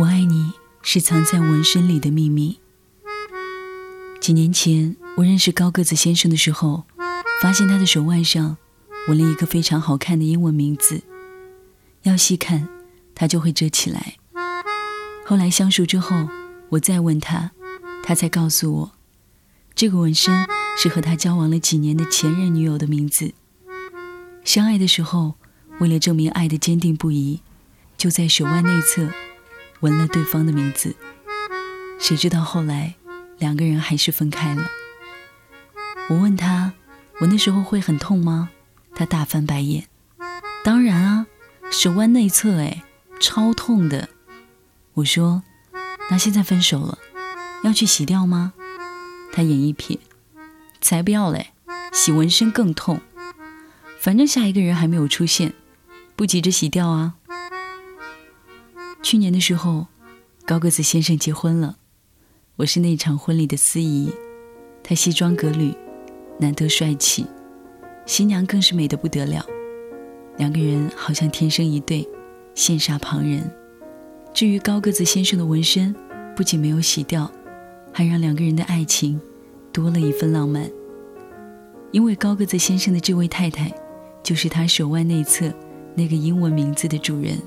我爱你是藏在纹身里的秘密。几年前，我认识高个子先生的时候，发现他的手腕上纹了一个非常好看的英文名字。要细看，它就会遮起来。后来相熟之后，我再问他，他才告诉我，这个纹身是和他交往了几年的前任女友的名字。相爱的时候，为了证明爱的坚定不移，就在手腕内侧纹了对方的名字。谁知道后来两个人还是分开了。我问他，纹的时候会很痛吗？他大翻白眼。当然啊。手腕内侧，哎，超痛的。我说：“那现在分手了，要去洗掉吗？”他眼一瞥：“才不要嘞，洗纹身更痛。反正下一个人还没有出现，不急着洗掉啊。”去年的时候，高个子先生结婚了，我是那场婚礼的司仪。他西装革履，难得帅气，新娘更是美得不得了。两个人好像天生一对，羡煞旁人。至于高个子先生的纹身，不仅没有洗掉，还让两个人的爱情多了一份浪漫。因为高个子先生的这位太太，就是他手腕内侧那个英文名字的主人。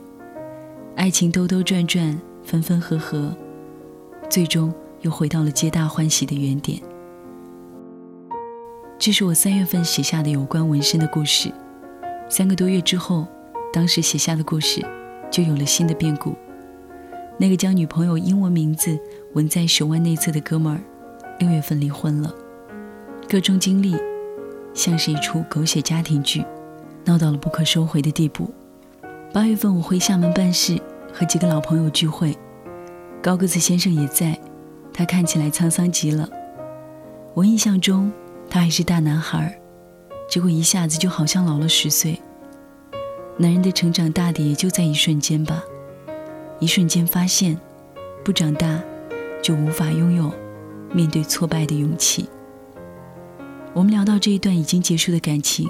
爱情兜兜转转，分分合合，最终又回到了皆大欢喜的原点。这是我三月份写下的有关纹身的故事。三个多月之后，当时写下的故事就有了新的变故。那个将女朋友英文名字纹在手腕内侧的哥们儿，六月份离婚了。各种经历像是一出狗血家庭剧，闹到了不可收回的地步。八月份我回厦门办事，和几个老朋友聚会，高个子先生也在，他看起来沧桑极了。我印象中他还是大男孩。结果一下子就好像老了十岁。男人的成长大抵也就在一瞬间吧，一瞬间发现，不长大就无法拥有面对挫败的勇气。我们聊到这一段已经结束的感情，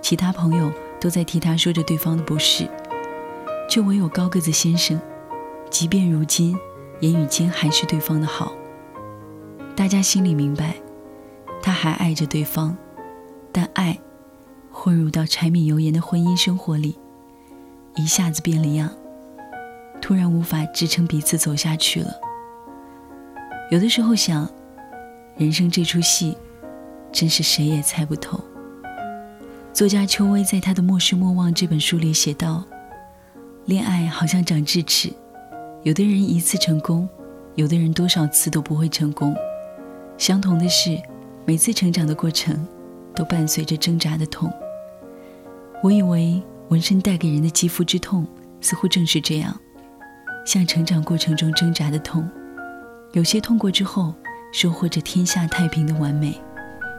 其他朋友都在替他说着对方的不是，却唯有高个子先生，即便如今言语间还是对方的好。大家心里明白，他还爱着对方。但爱混入到柴米油盐的婚姻生活里，一下子变了样，突然无法支撑彼此走下去了。有的时候想，人生这出戏，真是谁也猜不透。作家邱薇在他的《莫失莫忘》这本书里写道：“恋爱好像长智齿，有的人一次成功，有的人多少次都不会成功。相同的是，每次成长的过程。”都伴随着挣扎的痛。我以为纹身带给人的肌肤之痛，似乎正是这样，像成长过程中挣扎的痛。有些痛过之后，收获着天下太平的完美；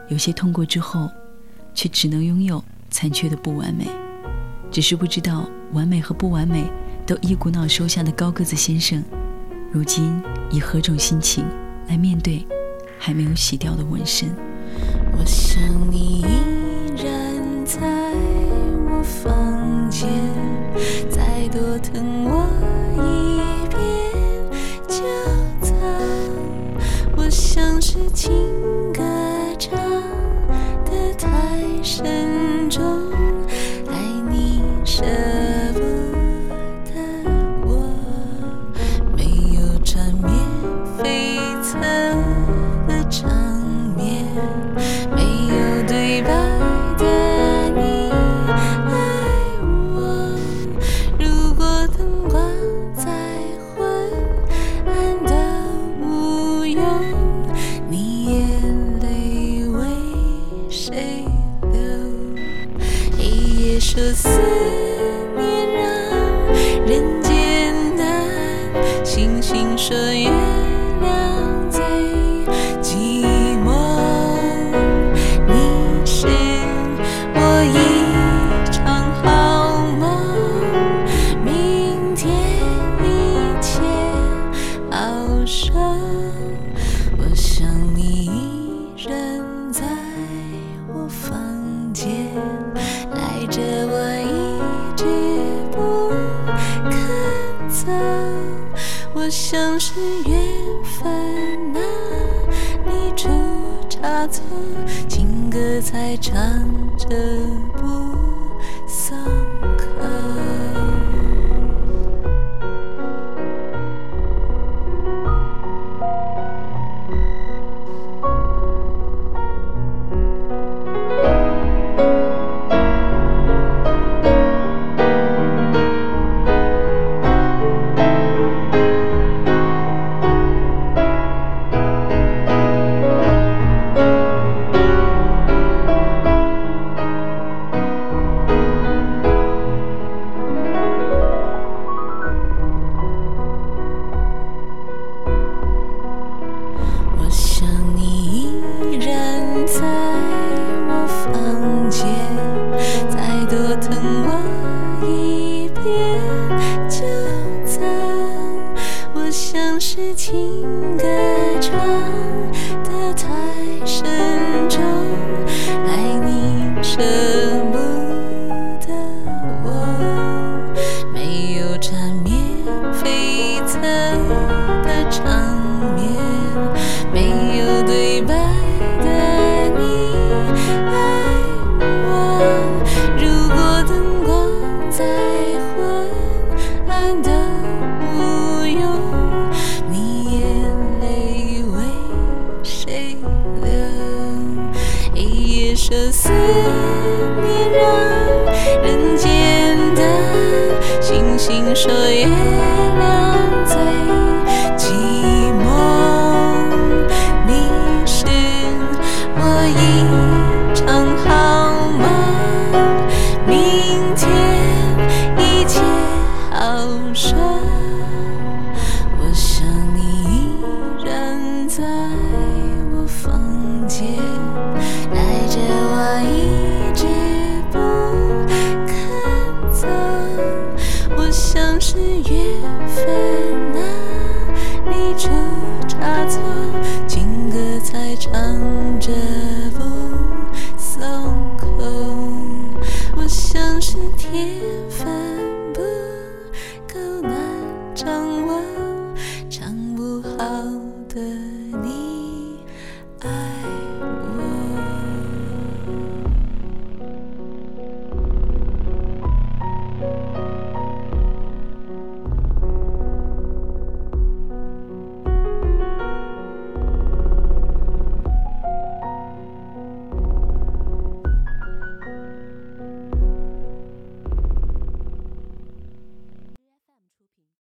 有些痛过之后，却只能拥有残缺的不完美。只是不知道，完美和不完美都一股脑收下的高个子先生，如今以何种心情来面对还没有洗掉的纹身？我想你依然在我房间，在我想你依然在我房间赖着我一直不肯走。我想是缘分哪你出差错情歌在唱着不情歌唱得太慎重，爱你舍不得我，没有缠绵悱恻。